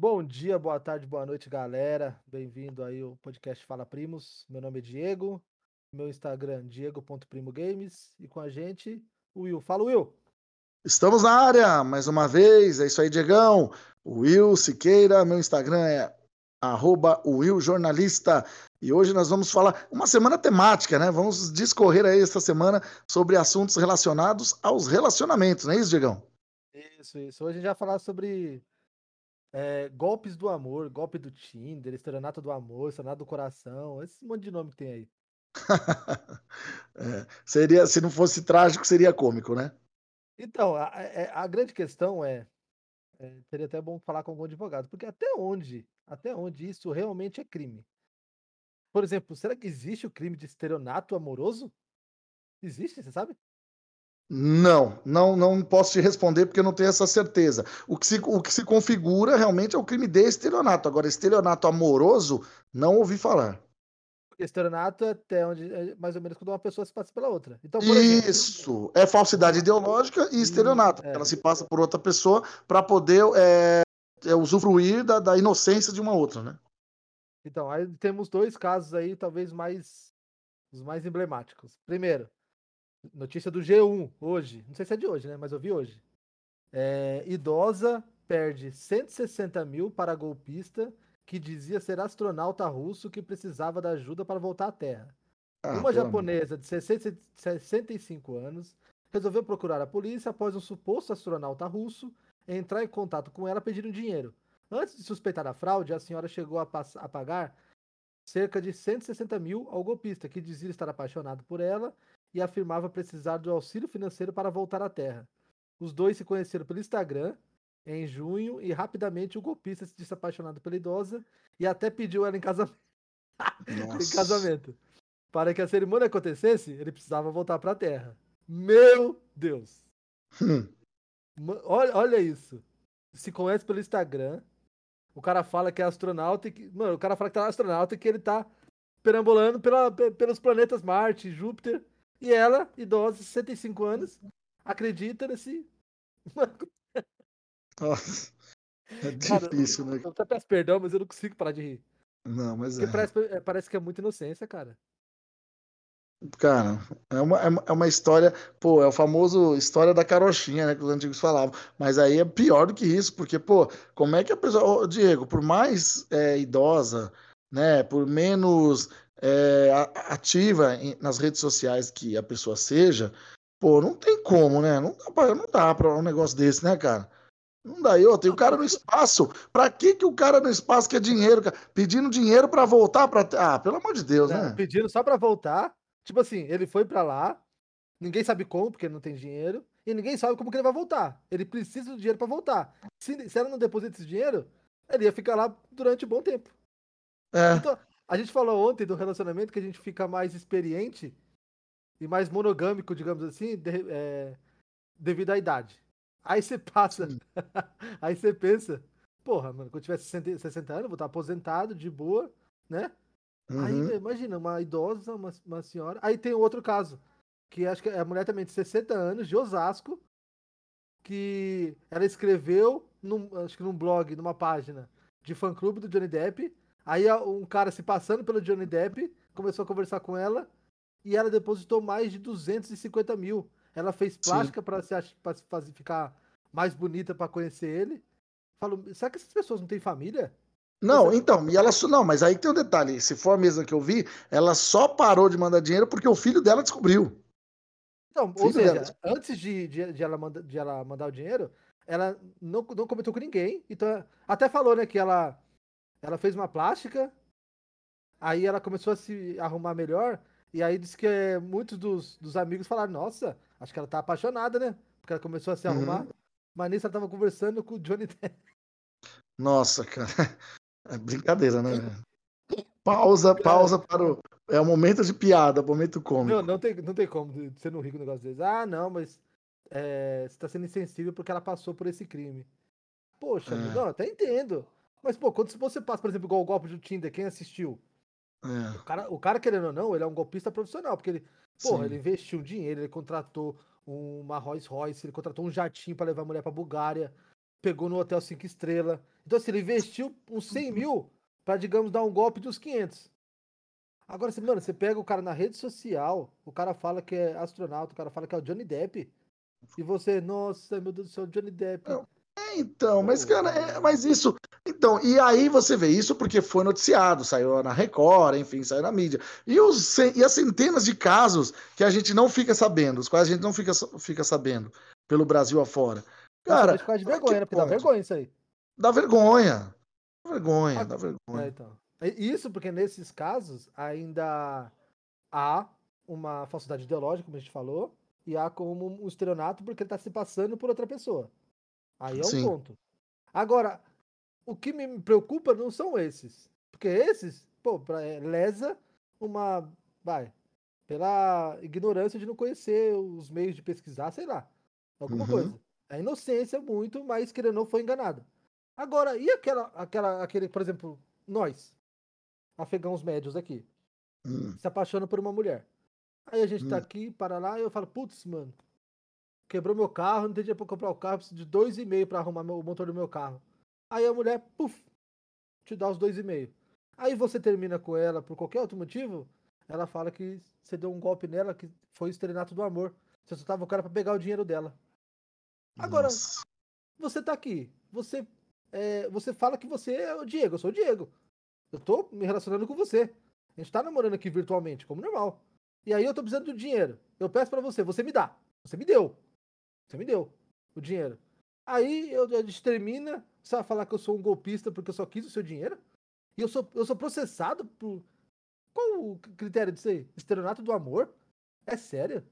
Bom dia, boa tarde, boa noite, galera. Bem-vindo aí ao podcast Fala Primos. Meu nome é Diego, meu Instagram diego.primogames e com a gente o Will. Fala, Will! Estamos na área, mais uma vez. É isso aí, Diegão. Will Siqueira, meu Instagram é arroba Will Jornalista. E hoje nós vamos falar uma semana temática, né? Vamos discorrer aí esta semana sobre assuntos relacionados aos relacionamentos, não é isso, Diegão? Isso, isso. Hoje a gente vai falar sobre é, golpes do amor, golpe do Tinder, estelionato do amor, estelionato do coração, esse monte de nome que tem aí. é, seria, se não fosse trágico, seria cômico, né? Então, a, a, é, a grande questão é, é, seria até bom falar com algum advogado, porque até onde, até onde isso realmente é crime? Por exemplo, será que existe o crime de estelionato amoroso? Existe, você sabe? Não, não, não posso te responder porque eu não tenho essa certeza. O que, se, o que se configura realmente é o crime de estelionato. Agora, estelionato amoroso, não ouvi falar. Estelionato é até onde é mais ou menos quando uma pessoa se passa pela outra. Então, Isso, é falsidade ideológica e estelionato. É. Ela se passa por outra pessoa para poder é, é, usufruir da, da inocência de uma outra, né? Então, aí temos dois casos aí, talvez mais os mais emblemáticos. Primeiro, Notícia do G1 hoje. Não sei se é de hoje, né? Mas eu vi hoje. É, idosa perde 160 mil para golpista que dizia ser astronauta russo que precisava da ajuda para voltar à Terra. Ah, Uma japonesa de 65 anos resolveu procurar a polícia após um suposto astronauta russo entrar em contato com ela pedindo dinheiro. Antes de suspeitar a fraude, a senhora chegou a, a pagar cerca de 160 mil ao golpista, que dizia estar apaixonado por ela e afirmava precisar do auxílio financeiro para voltar à Terra. Os dois se conheceram pelo Instagram em junho e rapidamente o golpista se disse apaixonado pela idosa e até pediu ela em casamento. em casamento. Para que a cerimônia acontecesse, ele precisava voltar para a Terra. Meu Deus! Hum. Olha, olha isso. Se conhece pelo Instagram. O cara fala que é astronauta e que. Mano, o cara fala que tá astronauta e que ele tá perambulando pela, pelos planetas Marte, Júpiter. E ela, idosa, 65 anos, acredita nesse. Nossa. É difícil, cara, né? Eu até peço perdão, mas eu não consigo parar de rir. Não, mas Porque é. Parece, é, parece que é muita inocência, cara. Cara, é uma, é uma história, pô, é o famoso história da carochinha, né, que os antigos falavam. Mas aí é pior do que isso, porque, pô, como é que a pessoa. Ô, Diego, por mais é, idosa, né, por menos é, ativa nas redes sociais que a pessoa seja, pô, não tem como, né? Não dá pra, não dá pra um negócio desse, né, cara? Não dá. E outra, o cara no espaço. Pra que, que o cara no espaço quer dinheiro, cara? Pedindo dinheiro pra voltar pra. Ah, pelo amor de Deus, né? Pedindo só pra voltar. Tipo assim, ele foi pra lá, ninguém sabe como, porque não tem dinheiro, e ninguém sabe como que ele vai voltar. Ele precisa do dinheiro pra voltar. Se, se ela não deposita esse dinheiro, ele ia ficar lá durante um bom tempo. É. Então, a gente falou ontem do relacionamento que a gente fica mais experiente e mais monogâmico, digamos assim, de, é, devido à idade. Aí você passa, aí você pensa, porra, mano, quando eu tiver 60, 60 anos, vou estar aposentado, de boa, né? Uhum. Aí, imagina, uma idosa, uma, uma senhora. Aí tem outro caso, que acho que é a mulher também de 60 anos, de Osasco, que ela escreveu, num, acho que num blog, numa página de fã-clube do Johnny Depp, Aí um cara se passando pelo Johnny Depp começou a conversar com ela e ela depositou mais de 250 mil. Ela fez plástica para se pra fazer, ficar mais bonita para conhecer ele. Falo, será que essas pessoas não têm família? Não, então, e ela não, mas aí tem um detalhe. Se for a mesma que eu vi, ela só parou de mandar dinheiro porque o filho dela descobriu. Então, ou seja, dela... antes de, de, de, ela manda, de ela mandar o dinheiro, ela não, não comentou com ninguém. Então, até falou, né, que ela ela fez uma plástica, aí ela começou a se arrumar melhor, e aí disse que é, muitos dos, dos amigos falaram, nossa, acho que ela tá apaixonada, né? Porque ela começou a se uhum. arrumar. Mas nisso ela tava conversando com o Johnny Depp. Nossa, cara. É brincadeira, né? Pausa, pausa para o. É o momento de piada, momento cômico. Não, não tem, não tem como você não rir com um negócio desse. Ah, não, mas é, você tá sendo insensível porque ela passou por esse crime. Poxa, é. não, até entendo. Mas, pô, quando você passa, por exemplo, igual o golpe do Tinder, quem assistiu? É. O, cara, o cara, querendo ou não, ele é um golpista profissional, porque ele, porra, ele investiu dinheiro, ele contratou uma Rolls Royce, ele contratou um jatinho para levar a mulher pra Bulgária. pegou no hotel cinco estrelas. Então, assim, ele investiu uns 100 mil para, digamos, dar um golpe de uns 500. Agora, você, mano, você pega o cara na rede social, o cara fala que é astronauta, o cara fala que é o Johnny Depp, e você, nossa, meu Deus do céu, Johnny Depp. Não. É, então, mas, cara, é, mas isso. Então, e aí você vê isso porque foi noticiado, saiu na Record, enfim, saiu na mídia. E, os, e as centenas de casos que a gente não fica sabendo, os quais a gente não fica, fica sabendo pelo Brasil afora. Cara. Ficar de vergonha, né? Porque dá vergonha isso aí. Dá vergonha. Dá vergonha, dá vergonha. É, então. Isso porque nesses casos ainda há uma falsidade ideológica, como a gente falou, e há como um estelionato porque ele está se passando por outra pessoa. Aí é um Sim. ponto. Agora, o que me preocupa não são esses. Porque esses, pô, pra, é, lesa uma. Vai. Pela ignorância de não conhecer os meios de pesquisar, sei lá. Alguma uhum. coisa. A inocência muito, mas que ele não foi enganado. Agora, e aquela, aquela, aquele, por exemplo, nós, afegãos médios aqui, hum. se apaixonam por uma mulher. Aí a gente tá hum. tá aqui, para lá, e eu falo, putz, mano, quebrou meu carro, não tem dinheiro pra comprar o carro, preciso de dois e meio pra arrumar meu, o motor do meu carro. Aí a mulher, puf, te dá os dois e meio. Aí você termina com ela por qualquer outro motivo, ela fala que você deu um golpe nela, que foi o estrenato do amor. Você só tava o cara pra pegar o dinheiro dela. Agora, Nossa. você tá aqui, você, é, você fala que você é o Diego, eu sou o Diego. Eu tô me relacionando com você. A gente tá namorando aqui virtualmente, como normal. E aí eu tô precisando do dinheiro. Eu peço para você, você me dá. Você me deu. Você me deu o dinheiro. Aí eu, gente termina, você vai falar que eu sou um golpista porque eu só quis o seu dinheiro? E eu sou, eu sou processado por. Qual o critério disso aí? Estelionato do amor? É sério?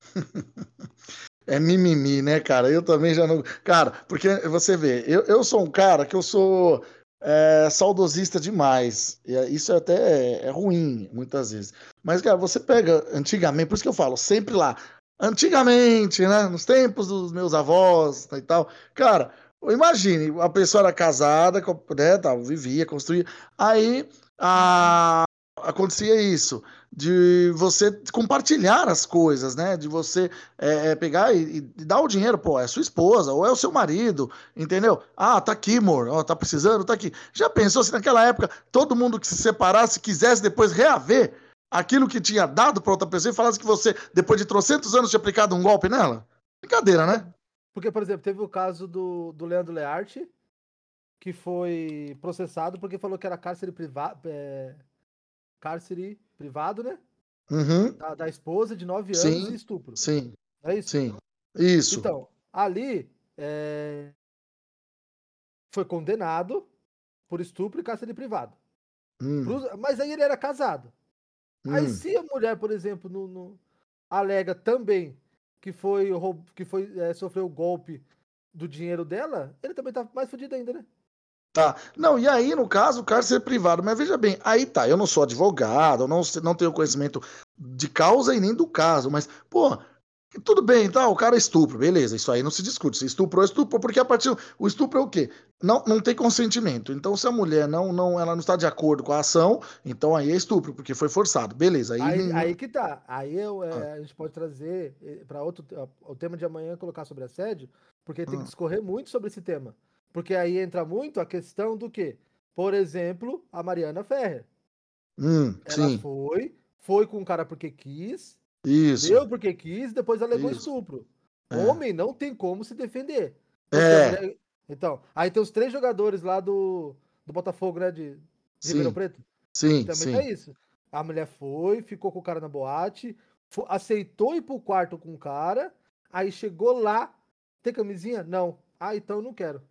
é mimimi, né, cara? Eu também já não. Cara, porque você vê, eu, eu sou um cara que eu sou é, saudosista demais. E é, isso até é, é, ruim, muitas vezes. Mas, cara, você pega antigamente, por isso que eu falo, sempre lá. Antigamente, né? Nos tempos dos meus avós e tal. Cara, imagine, a pessoa era casada, né, tal, vivia, construía. Aí a, acontecia isso de você compartilhar as coisas, né? De você é, é pegar e, e, dar o dinheiro, pô, é sua esposa ou é o seu marido, entendeu? Ah, tá aqui, amor, tá precisando, tá aqui. Já pensou se naquela época todo mundo que se separasse quisesse depois reaver aquilo que tinha dado para outra pessoa e falasse que você, depois de trocentos anos, tinha aplicado um golpe nela? Brincadeira, né? Porque, por exemplo, teve o caso do, do Leandro Learte, que foi processado porque falou que era cárcere privado. É cárcere privado, né? Uhum. Da, da, esposa de 9 anos sim, e estupro. Sim. É isso? Sim. Isso. Então, ali é... foi condenado por estupro e cárcere privado. Hum. Mas aí ele era casado. Hum. Aí se a mulher, por exemplo, no, no... alega também que foi que foi é, sofreu o golpe do dinheiro dela, ele também tá mais fodido ainda, né? Tá. Não, e aí, no caso, o cárcere privado. Mas veja bem, aí tá, eu não sou advogado, eu não, não tenho conhecimento de causa e nem do caso, mas, pô, tudo bem, tá, o cara estupra, beleza, isso aí não se discute. Se estuprou, estuprou, porque a partir. O estupro é o quê? Não, não tem consentimento. Então, se a mulher não, não, ela não está de acordo com a ação, então aí é estupro, porque foi forçado. Beleza. Aí, aí, aí que tá. Aí eu, é, ah. a gente pode trazer eh, para outro. O tema de amanhã colocar sobre assédio, porque tem ah. que discorrer muito sobre esse tema. Porque aí entra muito a questão do que? Por exemplo, a Mariana Ferrer. Hum, ela sim. foi, foi com o cara porque quis, Isso. deu porque quis, depois alegou Isso. estupro. É. Homem não tem como se defender. É. Então, aí tem os três jogadores lá do, do Botafogo, né, de, de Ribeirão Preto. Sim, também sim. é isso. A mulher foi, ficou com o cara na boate, foi, aceitou ir pro quarto com o cara, aí chegou lá, tem camisinha? Não. Ah, então eu não quero.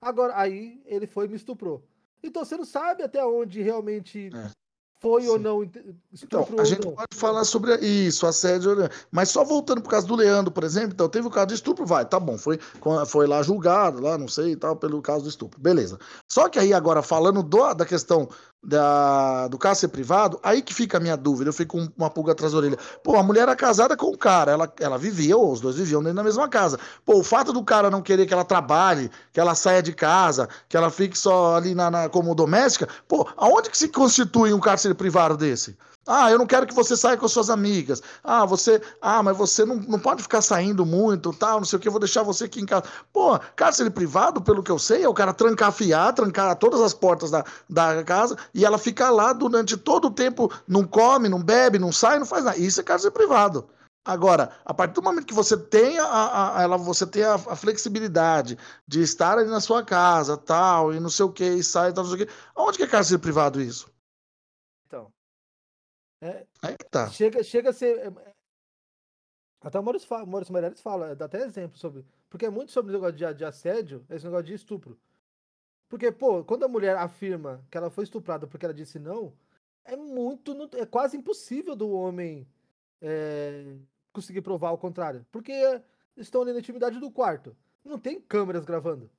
Agora, aí ele foi e me estuprou. Então você não sabe até onde realmente é. Foi Sim. ou não Então, a gente não. pode falar sobre isso, assédio, mas só voltando por causa do Leandro, por exemplo, então teve o caso de estupro, vai, tá bom, foi, foi lá julgado, lá, não sei e tal, pelo caso do estupro, beleza. Só que aí agora, falando do, da questão da, do ser privado, aí que fica a minha dúvida, eu fico com uma pulga atrás da orelha. Pô, a mulher era casada com o cara, ela, ela vivia, ou os dois viviam dentro da mesma casa. Pô, o fato do cara não querer que ela trabalhe, que ela saia de casa, que ela fique só ali na, na como doméstica, pô, aonde que se constitui um cárcere cárcere privado desse? Ah, eu não quero que você saia com suas amigas. Ah, você. Ah, mas você não, não pode ficar saindo muito, tal, não sei o que, eu vou deixar você aqui em casa. Pô, cárcere privado, pelo que eu sei, é o cara trancafiar, trancar todas as portas da, da casa e ela ficar lá durante todo o tempo, não come, não bebe, não sai, não faz nada. Isso é cárcere privado. Agora, a partir do momento que você tem a, a ela, você tem a, a, flexibilidade de estar ali na sua casa, tal, e não sei o que, e sai, tal, não sei o que, onde que é cárcere privado isso? É, Aí que tá. Chega, chega a ser. É, até o Maurício, fala, Maurício Meirelles fala, dá até exemplo sobre. Porque é muito sobre o negócio de, de assédio, esse negócio de estupro. Porque, pô, quando a mulher afirma que ela foi estuprada porque ela disse não, é muito. É quase impossível do homem é, conseguir provar o contrário. Porque estão ali na intimidade do quarto. Não tem câmeras gravando.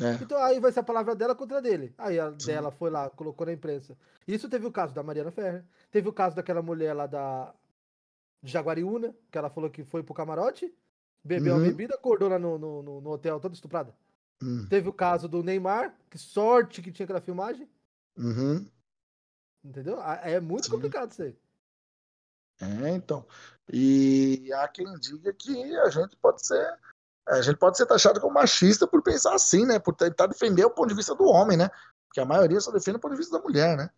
É. Então aí vai ser a palavra dela contra dele. Aí a Sim. dela foi lá, colocou na imprensa. Isso teve o caso da Mariana Ferrer. Teve o caso daquela mulher lá da Jaguariúna, que ela falou que foi pro camarote, bebeu uhum. uma bebida, acordou lá no, no, no hotel toda estuprada. Uhum. Teve o caso do Neymar, que sorte que tinha aquela filmagem. Uhum. Entendeu? É muito Sim. complicado isso aí. É, então. E há quem diga que a gente pode ser. A gente pode ser taxado como machista por pensar assim, né? Por tentar defender o ponto de vista do homem, né? Porque a maioria só defende o ponto de vista da mulher, né?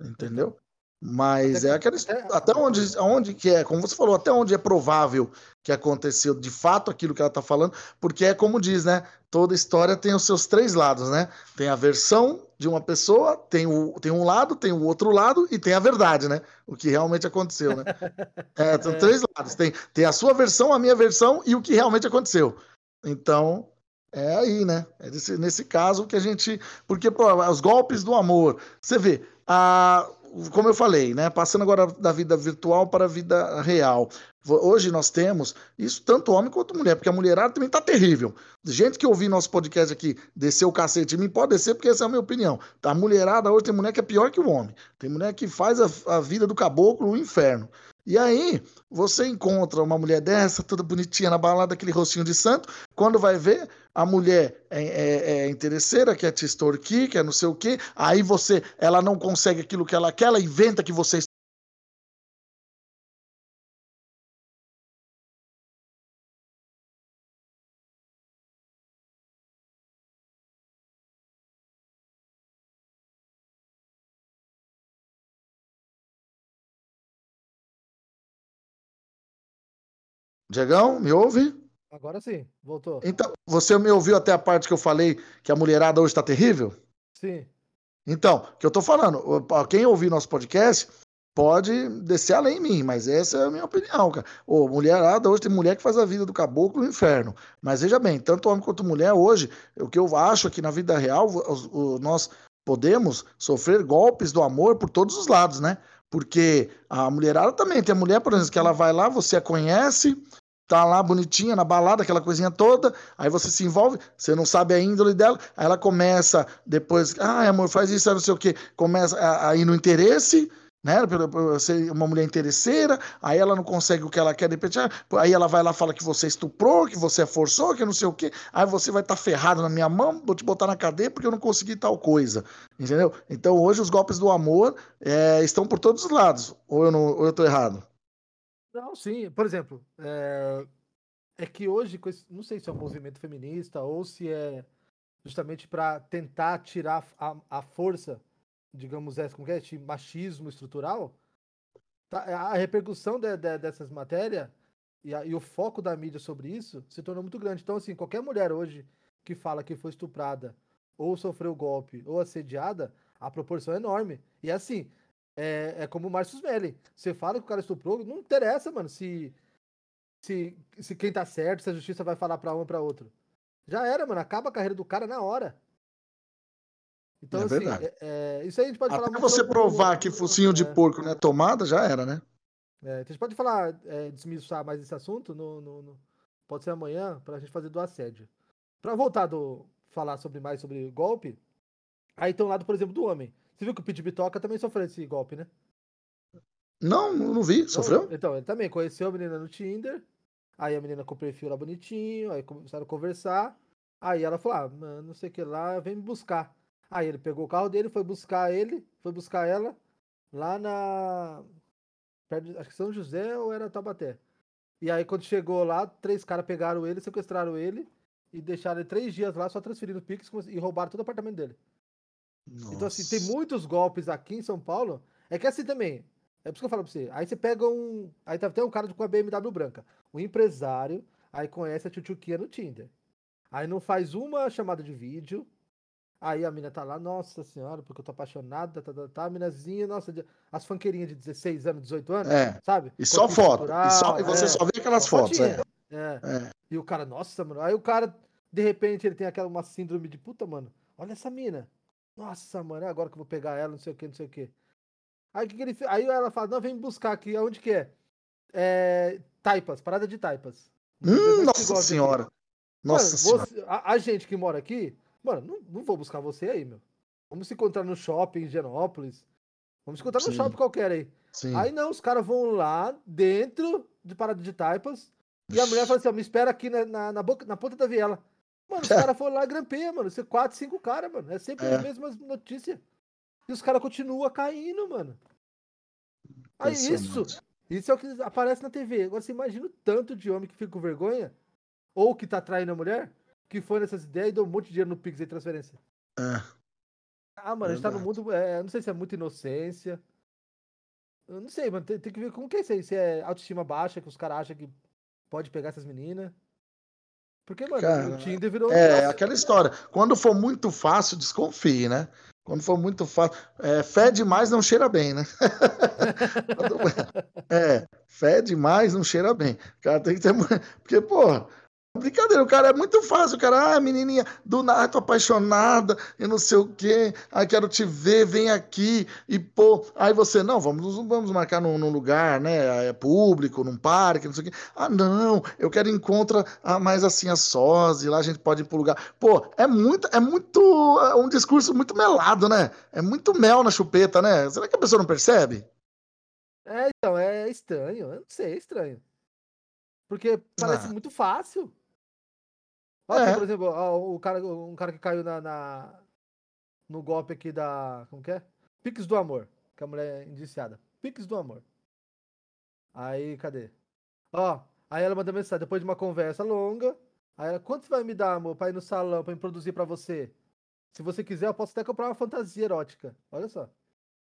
Entendeu? Mas até é aquela até, até onde, onde que é, como você falou, até onde é provável que aconteceu de fato aquilo que ela está falando, porque é como diz, né? Toda história tem os seus três lados, né? Tem a versão de uma pessoa, tem, o, tem um lado, tem o outro lado e tem a verdade, né? O que realmente aconteceu, né? É, são é. três lados. Tem, tem a sua versão, a minha versão e o que realmente aconteceu. Então, é aí, né? É nesse, nesse caso que a gente. Porque, pô, os golpes do amor. Você vê, a como eu falei, né, passando agora da vida virtual para a vida real. Hoje nós temos isso tanto homem quanto mulher, porque a mulherada também tá terrível. Gente que ouvir nosso podcast aqui, desceu o cacete em mim, pode descer, porque essa é a minha opinião. A mulherada hoje tem mulher que é pior que o homem. Tem mulher que faz a, a vida do caboclo o inferno. E aí, você encontra uma mulher dessa, toda bonitinha na balada, aquele rostinho de santo, quando vai ver, a mulher é, é, é interesseira, quer te extorquir, quer não sei o quê, aí você, ela não consegue aquilo que ela quer, ela inventa que você Diegão, me ouve? Agora sim, voltou. Então, você me ouviu até a parte que eu falei que a mulherada hoje tá terrível? Sim. Então, que eu tô falando, quem ouvir nosso podcast pode descer além em mim, mas essa é a minha opinião, cara. Ô, mulherada, hoje tem mulher que faz a vida do caboclo no inferno. Mas veja bem, tanto homem quanto mulher, hoje, o que eu acho é que na vida real, o, o, nós podemos sofrer golpes do amor por todos os lados, né? Porque a mulherada também, tem a mulher, por exemplo, que ela vai lá, você a conhece, tá lá bonitinha na balada, aquela coisinha toda, aí você se envolve, você não sabe a índole dela, aí ela começa depois, ah, amor, faz isso, não sei o que, começa a, a ir no interesse, né, ser uma mulher interesseira, aí ela não consegue o que ela quer, de repente, ah, aí ela vai lá fala que você estuprou, que você forçou, que não sei o que, aí você vai estar tá ferrado na minha mão, vou te botar na cadeia porque eu não consegui tal coisa, entendeu? Então hoje os golpes do amor é, estão por todos os lados, ou eu, não, ou eu tô errado? Não, sim, por exemplo, é, é que hoje, não sei se é um movimento feminista ou se é justamente para tentar tirar a, a força digamos, essa, como é, machismo estrutural, tá, a repercussão de, de, dessas matérias e, a, e, o foco da mídia sobre isso se tornou muito grande. Então, assim, qualquer mulher hoje que fala que foi estuprada, ou sofreu golpe, ou assediada, a proporção é enorme. E assim, é, é como o Márcio Smelly. Você fala que o cara estuprou, não interessa, mano, se, se, se quem tá certo, se a justiça vai falar pra um ou pra outro. Já era, mano. Acaba a carreira do cara na hora. Então, é assim, verdade. É, é, isso aí a gente pode Até falar. você provar que focinho de é. porco não é tomada, já era, né? É, então a gente pode falar, é, desmiuçar mais esse assunto, no, no, no, pode ser amanhã, para a gente fazer do assédio. Para voltar do falar sobre mais sobre golpe, aí tem um lado, por exemplo, do homem. Você viu que o Pete Bitoca também sofreu esse golpe, né? Não, não vi. Sofreu? Não, então, ele também conheceu a menina no Tinder. Aí a menina com o perfil lá bonitinho. Aí começaram a conversar. Aí ela falou: Ah, mano, não sei o que lá, vem me buscar. Aí ele pegou o carro dele, foi buscar ele, foi buscar ela. lá na. perto acho que São José ou era Taubaté. E aí, quando chegou lá, três caras pegaram ele, sequestraram ele e deixaram ele três dias lá só transferindo o Pix e roubaram todo o apartamento dele. Então, assim, tem Nossa. muitos golpes aqui em São Paulo. É que assim também. É por isso que eu falo pra você. Aí você pega um. Aí tá até um cara com a BMW branca. Um empresário. Aí conhece a tchutchuquinha no Tinder. Aí não faz uma chamada de vídeo. Aí a mina tá lá, nossa senhora, porque eu tô apaixonada, tá, tá, tá, a minazinha, nossa, as fanqueirinhas de 16 anos, 18 anos, É. sabe? E só foto. E, só, e você é, só vê aquelas só fotos. É. É. É. E o cara, nossa, mano. Aí o cara, de repente, ele tem aquela uma síndrome de puta, mano. Olha essa mina. Nossa, mano, é agora que eu vou pegar ela, não sei o que, não sei o que. Aí que, que ele? Aí ela fala, não, vem buscar aqui, aonde que é? É. Taipas, parada de taipas. Hum, nossa negócios aqui. senhora. Mano, Nossa senhora. você- a, a gente que mora aqui, mano, não, não vou buscar você aí, meu. Vamos se encontrar no shopping em Genópolis. Vamos se encontrar no Sim. shopping qualquer aí. Sim. Aí não, os caras vão lá dentro de parada de taipas. E a mulher fala assim: ó, me espera aqui na, na, na boca, na ponta da viela. Mano, os caras foram lá e grampeia, mano. Isso é quatro, cinco caras, mano. É sempre É. as mesmas notícias. E os caras continuam caindo, mano. Aí isso, isso é o que aparece na TV. Agora você imagina o tanto de homem que fica com vergonha, ou que tá traindo a mulher, que foi nessas ideias e deu um monte de dinheiro no Pix aí transferência. É. Ah, mano, a gente tá no Verdade. mundo. É, não sei se é muita inocência. Eu não sei, mano. Tem, tem que ver como que é isso aí. Se é autoestima baixa, que os caras acham que pode pegar essas meninas. Porque, mano, Cara, o Tinder virou. É, Nossa, aquela história. Quando for muito fácil, desconfie, né? Quando for muito fácil. É, fé demais não cheira bem, né? É, fé demais não cheira bem. O cara tem que ter. Porque, porra, brincadeira, o cara é muito fácil. O cara, ah, menininha, do nada, tô apaixonada, e não sei o quê. Ah, quero te ver, vem aqui. E, pô, aí você, não, vamos, vamos marcar num, num lugar, né? É público, num parque, não sei o quê. Ah, não, eu quero encontrar ah, mais assim a sós, e lá a gente pode ir pro lugar. Pô, é muito, é muito, é um discurso muito melado, né? É muito mel na chupeta, né? Será que a pessoa não percebe? É, então, é estranho. Eu não sei, é estranho. Porque parece Ah. muito fácil. Ó, É. por exemplo, o cara, um cara que caiu na, na- no golpe aqui da. Como que é? Pix do Amor. Que a mulher é indiciada. Pix do Amor. Aí, cadê? Ó, aí ela mandou mensagem depois de uma conversa longa. Aí ela, quanto você vai me dar, amor, pra ir no salão, pra me produzir pra você? Se você quiser, eu posso até comprar uma fantasia erótica. Olha só.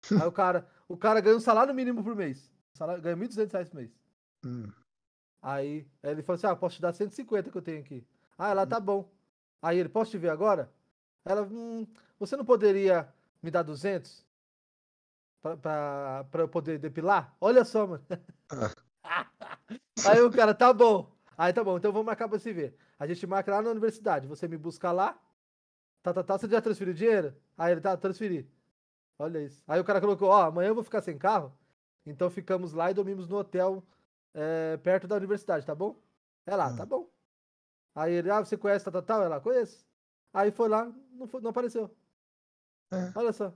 Aí o cara, o cara ganha um salário mínimo por mês. Salário, ganha 1.200 reais por mês. Hum. Aí, aí ele falou assim: Ah, posso te dar 150 que eu tenho aqui. Ah, ela tá bom. Aí ele, posso te ver agora? Ela, hum, você não poderia me dar 200? Pra, pra, pra eu poder depilar? Olha só, mano. Aí o cara, tá bom. Aí tá bom, então vamos marcar pra se ver. A gente marca lá na universidade. Você me busca lá. Tá, tá, tá. Você já transferiu dinheiro? Aí ele, tá, transferi. Olha isso. Aí o cara colocou, ó, amanhã eu vou ficar sem carro. Então ficamos lá e dormimos no hotel é, perto da universidade, tá bom? Ela, Hum. tá bom. Aí ele, ah, você conhece tal, tal, tal? Ela, conheço. Aí foi lá, não, foi- não apareceu. É. Olha só.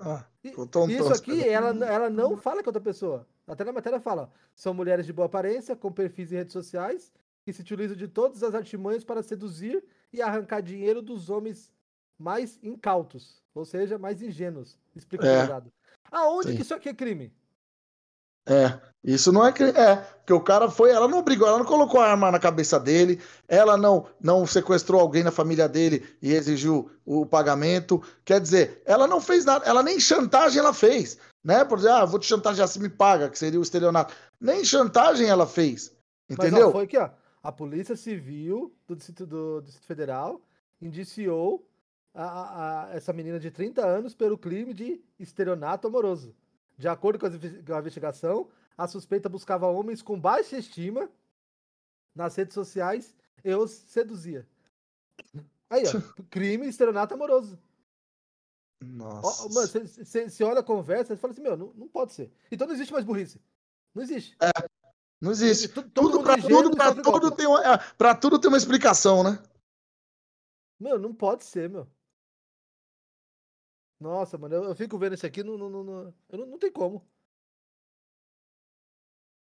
Ah, E- Isso aqui, ela, ela não fala com outra pessoa. Até na matéria fala, são mulheres de boa aparência, com perfis em redes sociais, que se utilizam de todas as artimanhas para seduzir e arrancar dinheiro dos homens mais incautos, ou seja, mais ingênuos. Explica o É. advogado. Aonde Sim. que isso aqui é crime? É, isso não é crime. É, porque o cara foi, ela não obrigou, ela não colocou a arma na cabeça dele, ela não não sequestrou alguém na família dele e exigiu o pagamento. Quer dizer, ela não fez nada, ela nem chantagem ela fez, né? Por exemplo, ah, vou te chantagear se me paga, que seria o estelionato. Nem chantagem ela fez, Mas entendeu? ó, foi aqui, ó. A Polícia Civil do Distrito, do Distrito Federal indiciou a- a- a- essa menina de 30 anos pelo crime de estelionato amoroso. De acordo com a investigação, a suspeita buscava homens com baixa estima nas redes sociais e os seduzia. Aí, ó, crime estelionato amoroso. Nossa. ó, mano, você olha a conversa e fala assim, meu, não, não pode ser. Então não existe mais burrice. Não existe. não existe. Tudo pra é tudo, pra sofre tudo golpe. tem uma, é, pra tudo tem uma explicação, né? Meu, não pode ser, meu. Nossa, mano, eu, eu fico vendo isso aqui, não, não, não, eu não, não tem como.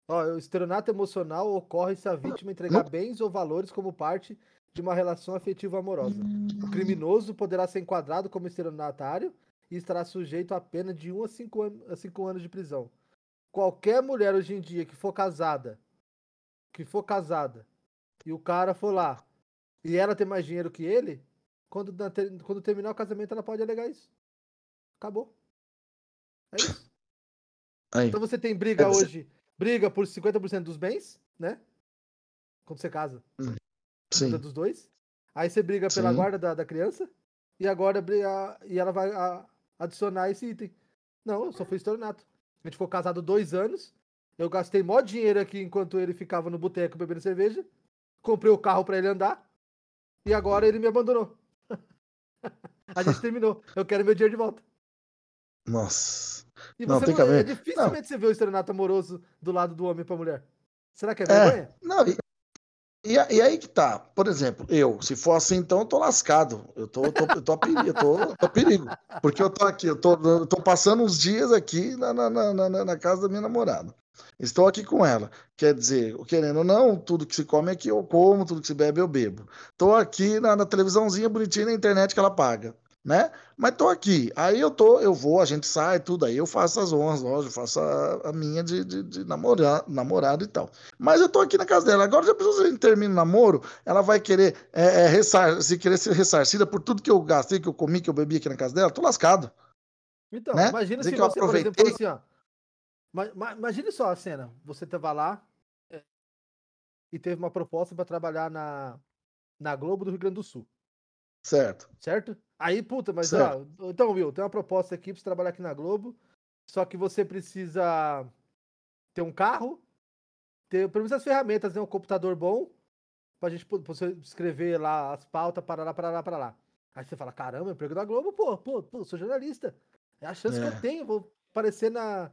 Ó, o estelionato emocional ocorre se a vítima entregar bens ou valores como parte de uma relação afetiva amorosa. O criminoso poderá ser enquadrado como estelionatário e estará sujeito a pena de 1 a 5 anos, a 5 anos de prisão. Qualquer mulher hoje em dia que for casada, que for casada, e o cara for lá, e ela tem mais dinheiro que ele, quando, quando terminar o casamento, ela pode alegar isso. Acabou. É isso. Aí. Então você tem briga hoje, briga por 50% dos bens, né? Quando você casa. Hum. Sim. dos dois. Aí você briga pela Sim. guarda da, da criança. E agora briga, e ela vai a, adicionar esse item. Não, eu só fui estornato. A gente ficou casado dois anos. Eu gastei mó dinheiro aqui enquanto ele ficava no boteco bebendo cerveja. Comprei o carro para ele andar. E agora ele me abandonou. a gente terminou. Eu quero meu dinheiro de volta. Nossa. E não, tem não, que haver. É dificilmente não. você vê o estornato amoroso do lado do homem pra mulher. Será que é vergonha? É, não, e, e, e, aí que tá. Por exemplo, eu, se for assim, então eu tô lascado. Eu tô, tô, eu tô, a perigo, eu tô, eu tô a perigo. Porque eu tô aqui, eu tô, eu tô passando uns dias aqui na, na, na, na, casa da minha namorada. Estou aqui com ela. Quer dizer, querendo ou não, tudo que se come aqui eu como, tudo que se bebe eu bebo. Estou aqui na, na televisãozinha bonitinha na internet que ela paga né? Mas tô aqui. Aí eu tô, eu vou, a gente sai, tudo aí, eu faço as honras, lógico, faço a, a minha de, de, de namorar, namorado e tal. Mas eu tô aqui na casa dela. Agora, já se a gente termina o namoro, ela vai querer é, é, ressar, se querer ser ressarcida por tudo que eu gastei, que eu comi, que eu bebi aqui na casa dela, tô lascado. Então, né? imagina Dizer se você, por exemplo, assim, ó. Imagine só a cena. Você tava lá é, e teve uma proposta para trabalhar na, na Globo do Rio Grande do Sul. Certo. Certo? Aí, puta, mas ó, então, Will, tem uma proposta aqui pra você trabalhar aqui na Globo. Só que você precisa ter um carro, ter pelo menos as ferramentas, né? Um computador bom, pra gente pra você escrever lá as pautas, para lá, para lá, para lá. Aí você fala, caramba, emprego da Globo, pô, pô, pô, sou jornalista. É a chance é. que eu é. tenho, vou aparecer na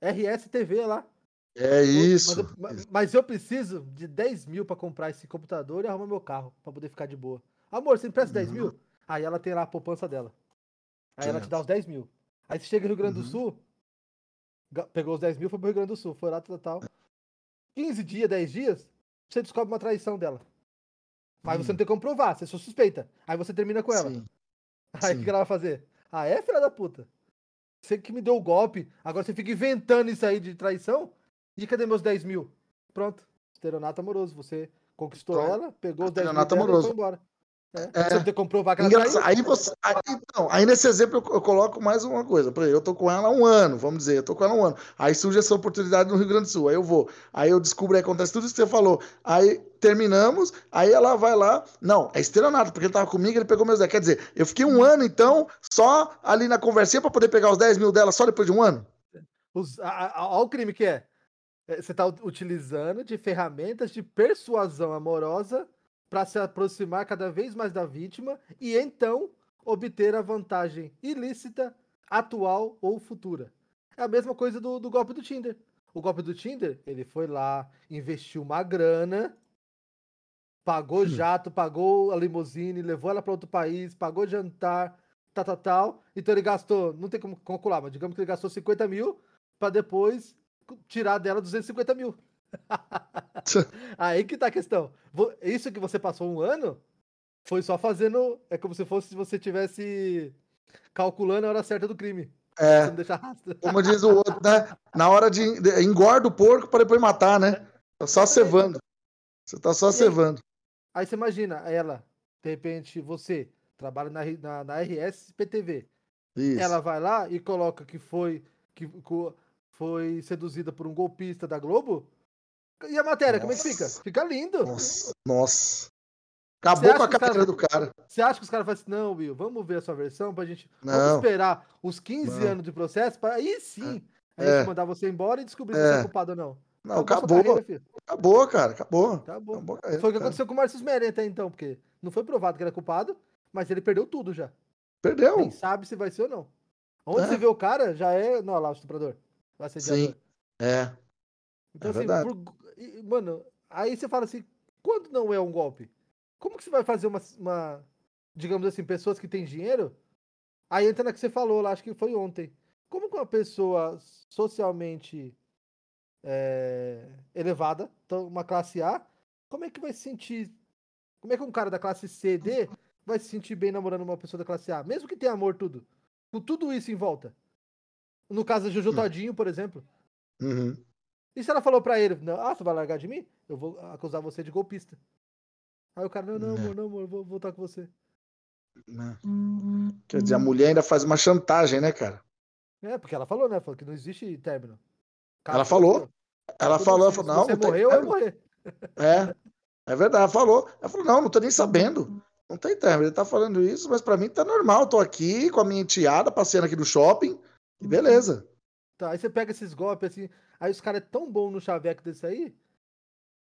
RS TV lá. É isso. Mas eu, mas eu preciso de 10 mil pra comprar esse computador e arrumar meu carro, pra poder ficar de boa. Amor, você empresta uhum. 10 mil? Aí ela tem lá a poupança dela. Aí ela te dá os 10 mil. Aí você chega no Rio Grande do uhum. Sul, pegou os 10 mil, foi pro Rio Grande do Sul, foi lá, total. 15 dias, 10 dias, você descobre uma traição dela. Mas você não tem como provar, você só suspeita. Aí você termina com ela. Sim. Aí o que ela vai fazer? Ah, é, filha da puta? Você que me deu o golpe, agora você fica inventando isso aí de traição? E cadê meus 10 mil? Pronto, esteronato amoroso. Você conquistou Pronto. ela, pegou os 10 mil e foi embora. É, é, você comprovar que ela traiu. Aí, você, aí, então, aí nesse exemplo eu, eu, coloco mais uma coisa. Por exemplo, eu tô com ela há um ano, vamos dizer, eu tô com ela há um ano. Aí surge essa oportunidade no Rio Grande do Sul. Aí eu vou. Aí eu descubro, aí acontece tudo isso que você falou. Aí terminamos, aí ela vai lá. Não, é estelionato, porque ele tava comigo, ele pegou meus 10. Quer dizer, eu fiquei um ano, então, só ali na conversinha para poder pegar os 10 mil dela só depois de um ano? Olha o crime que é. é você está utilizando de ferramentas de persuasão amorosa para se aproximar cada vez mais da vítima e então obter a vantagem ilícita, atual ou futura. É a mesma coisa do, do golpe do Tinder. O golpe do Tinder, ele foi lá, investiu uma grana, pagou hum. jato, pagou a limusine, levou ela para outro país, pagou jantar, tal, tal, tal. Então ele gastou, não tem como calcular, mas digamos que ele gastou 50 mil para depois tirar dela 250 mil. Aí que tá a questão. Isso que você passou um ano foi só fazendo. É como se fosse se você tivesse calculando a hora certa do crime. É. Como diz o outro, né? Na hora de. Engorda o porco para depois matar, né? Tá só cevando. Você tá só cevando. Aí, aí você imagina ela, de repente, você trabalha na, na, na RS PTV. Isso. Ela vai lá e coloca que foi. Que foi seduzida por um golpista da Globo e a matéria, nossa. como é que fica? Fica lindo. Nossa. nossa. Acabou com a carreira cara, do cara. Você acha que os caras falam assim, não, Will, vamos ver a sua versão pra gente. Esperar os 15 não. anos de processo para aí sim é. a gente mandar você embora e descobrir é. se você é culpado ou não. Não, acabou. Acabou, carreira, acabou, cara. Acabou. Acabou. acabou carreira, foi o que cara. aconteceu com o Márcio Smerem até então, porque não foi provado que era culpado, mas ele perdeu tudo já. Perdeu. Nem sabe se vai ser ou não. Onde é. você vê o cara, já é. Não, lá, o estuprador. Vai ser Sim. É. Então, é assim, por, mano, aí você fala assim, quando não é um golpe? Como que você vai fazer uma, uma digamos assim, pessoas que têm dinheiro? Aí entra na que você falou lá, acho que foi ontem. Como que uma pessoa socialmente é, elevada, então uma classe A, como é que vai se sentir? Como é que um cara da classe C, D vai se sentir bem namorando uma pessoa da classe A? Mesmo que tenha amor tudo. Com tudo isso em volta. No caso da Jojo Hum. Todinho, por exemplo. Uhum. E se ela falou pra ele, não, ah, você vai largar de mim? Eu vou acusar você de golpista. Aí o cara, não, não, É. amor, não, amor, eu vou voltar com você. Né? Quer dizer, a mulher ainda faz uma chantagem, né, cara? É, porque ela falou, né? Falou que não existe término. Cara, Ela falou. Ela falou, ela falou, se não, você não tem morreu, eu morrer. É, é verdade, ela falou. Ela falou, não, não tô nem sabendo. Não tem término. Ele tá falando isso, mas pra mim tá normal. Tô aqui com a minha enteada, passeando aqui no shopping. E beleza. Tá, aí você pega esses golpes assim, aí os caras é tão bom no chaveco desse aí.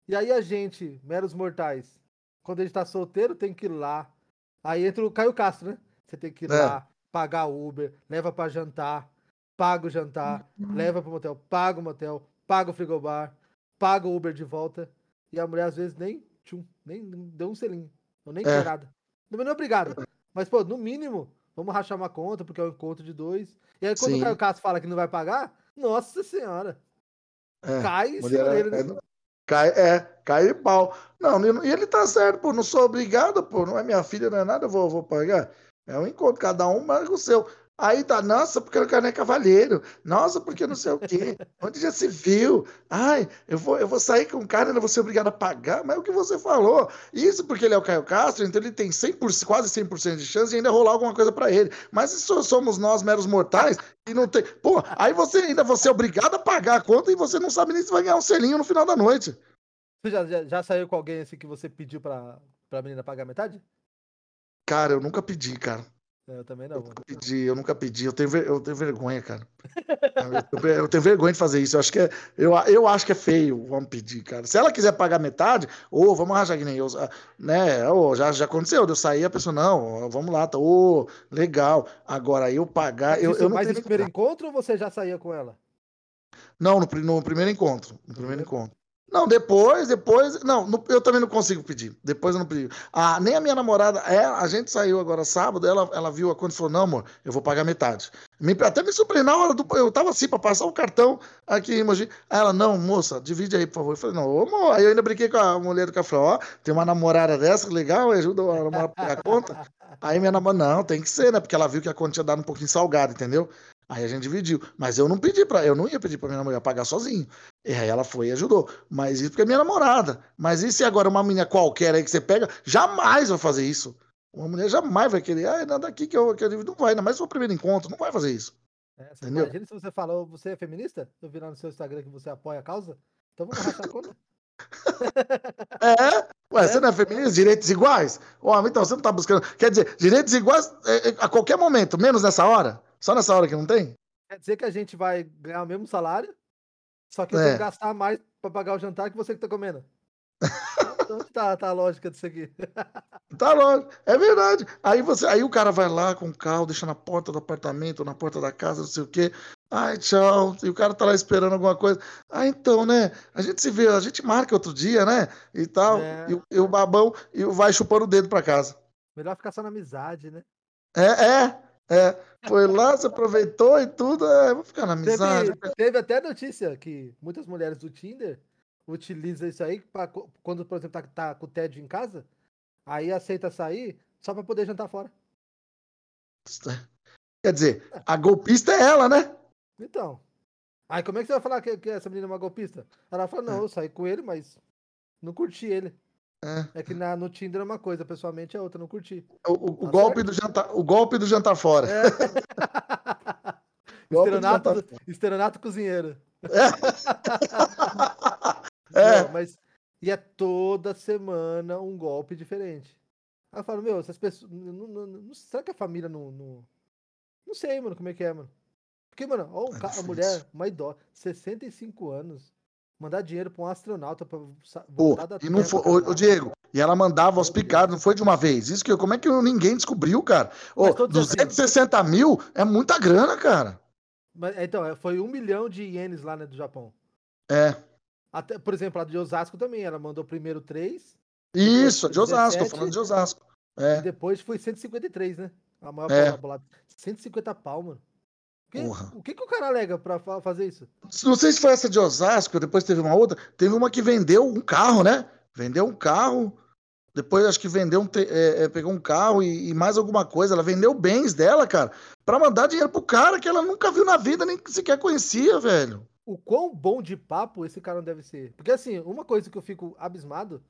E aí a gente, meros mortais, quando a gente tá solteiro, tem que ir lá. Aí entra o Caio Castro, né? Você tem que ir É. lá, pagar Uber, leva pra jantar, paga o jantar, leva pro motel, paga o motel, paga o frigobar, paga o Uber de volta. E a mulher às vezes nem, tchum, nem deu um selinho. Eu nem É. quer nada. Não é obrigado. Mas, pô, no mínimo, vamos rachar uma conta, porque é um encontro de dois. E aí, quando Sim. o Caio Castro fala que não vai pagar, nossa senhora, É. cai Mulher é, né? cai, é, cai de pau. Não, e ele tá certo, pô. Não sou obrigado, pô. Não é minha filha, não é nada, eu vou, vou pagar. É um encontro, cada um marca o seu. Aí tá, nossa, porque o cara é cavalheiro. Nossa, porque não sei o quê. Onde já se viu? Ai, eu vou, eu vou sair com o cara, eu vou ser obrigado a pagar. Mas é o que você falou. Isso porque ele é o Caio Castro, então ele tem 100%, quase 100% de chance de ainda rolar alguma coisa pra ele. Mas isso somos nós, meros mortais, e não tem. Pô, aí você ainda você é obrigado a pagar a conta e você não sabe nem se vai ganhar um selinho no final da noite. Você já, já, já saiu com alguém assim que você pediu pra, pra menina pagar metade? Cara, eu nunca pedi, cara. É, Eu também Eu não, mano. nunca pedi, eu nunca pedi. Eu tenho, ver- eu tenho vergonha, cara. Eu, tenho- eu vergonha de fazer isso. Eu acho que é, eu, eu acho que é feio, vamos pedir, cara. Se ela quiser pagar metade, ou vamos arranjar que nem eu, né? Ô, já, já aconteceu, eu sair, a pessoa, não, vamos lá, tá, ô, legal. Agora, eu pagar, Mas eu, eu não esse nem primeiro encontro ou você já saía com ela? Não, no, no primeiro encontro. No Primeiro? encontro. Não, depois, depois. Não, no- eu também não consigo pedir. Depois eu não pedi. Ah, nem a minha namorada, é, a gente saiu agora sábado, ela, ela viu a conta e falou: não, amor, eu vou pagar metade. Me- até me surpreendeu na hora do. Eu tava assim, pra passar o cartão aqui em Mogi. Aí ela, não, moça, divide aí, por favor. Eu falei, não, ô, amor. Aí eu ainda brinquei com a mulher do café, ó, tem uma namorada dessa, que legal, ajuda a namorada a pagar a conta. Aí minha namorada, não, tem que ser, né? Porque ela viu que a conta tinha dado um pouquinho salgada, entendeu? Aí a gente dividiu. Mas eu não pedi pra. Eu não ia pedir pra minha mulher pagar sozinho. E aí ela foi e ajudou. Mas isso porque é minha namorada. Mas e se agora uma menina qualquer aí que você pega, jamais vai fazer isso. Uma mulher jamais vai querer. Ah, nada aqui que eu, que eu. Não vai, ainda mais o primeiro encontro, não vai fazer isso. É, Entendeu? imagina se você falou, você é feminista? Eu vi lá no seu Instagram que você apoia a causa? Então vamos rachar a conta? É? Ué, É. você não é feminista? Direitos iguais? Ó, então você não tá buscando. Quer dizer, direitos iguais é, é, a qualquer momento, menos nessa hora? Só nessa hora que não tem? Quer dizer que a gente vai ganhar o mesmo salário, só que eu É. tenho que gastar mais pra pagar o jantar que você que tá comendo. Então onde tá, tá a lógica disso aqui? Tá lógico, é verdade. Aí você, aí o cara vai lá com o carro, deixa na porta do apartamento, na porta da casa, não sei o quê. Ai, tchau. E o cara tá lá esperando alguma coisa. Ah, então, né? A gente se vê, a gente marca outro dia, né? E tal. É. E, o- e o babão e vai chupando o dedo pra casa. Melhor ficar só na amizade, né? É, é, é. Foi lá, se aproveitou e tudo. É, vou ficar na amizade. Teve, teve até notícia que muitas mulheres do Tinder utilizam isso aí pra, quando, por exemplo, tá, tá com o tédio em casa, aí aceita sair só pra poder jantar fora. Quer dizer, a golpista é ela, né? Então. Aí como é que você vai falar que, que essa menina é uma golpista? Ela fala, não, eu saí com ele, mas não curti ele. É. É que na, no Tinder é uma coisa, pessoalmente é outra, não curti. O, o- o Tá golpe certo? do jantar, o golpe do jantar fora. É. Golpe do Estelionato, jantar estelionato cozinheiro. É. Não, mas. E é toda semana um golpe diferente. Aí eu falo, meu, essas pessoas. Não, não- não- será que a família não, não. Não sei, mano, como é que é, mano. Porque, mano, ó, o É a mulher, uma idosa, 65 anos, mandar dinheiro pra um astronauta Pô, voltar da e não foi, ô, Diego, e ela mandava aos picados, não foi de uma vez. Isso que como é que ninguém descobriu, cara? Ô, Mas todos assim. 260 mil é muita grana, cara. Mas, então, é, foi um milhão de ienes lá né, do Japão. É. Até, por exemplo, a de Osasco também, ela mandou primeiro 3 Isso, de Osasco, tô 17. falando de Osasco. e É, depois foi 153, né? A maior É. bola- bolada. 150 pau, mano. Que- o que, que o cara alega pra fa- fazer isso? não sei se foi essa de Osasco, depois teve uma outra. Teve uma que vendeu um carro, né? Vendeu um carro Depois acho que vendeu um, é, é, pegou um carro e, e, mais alguma coisa. Ela vendeu bens dela, cara, para mandar dinheiro pro cara que ela nunca viu na vida, nem sequer conhecia, velho. O quão bom de papo esse cara não deve ser. Porque assim, uma coisa que eu fico abismado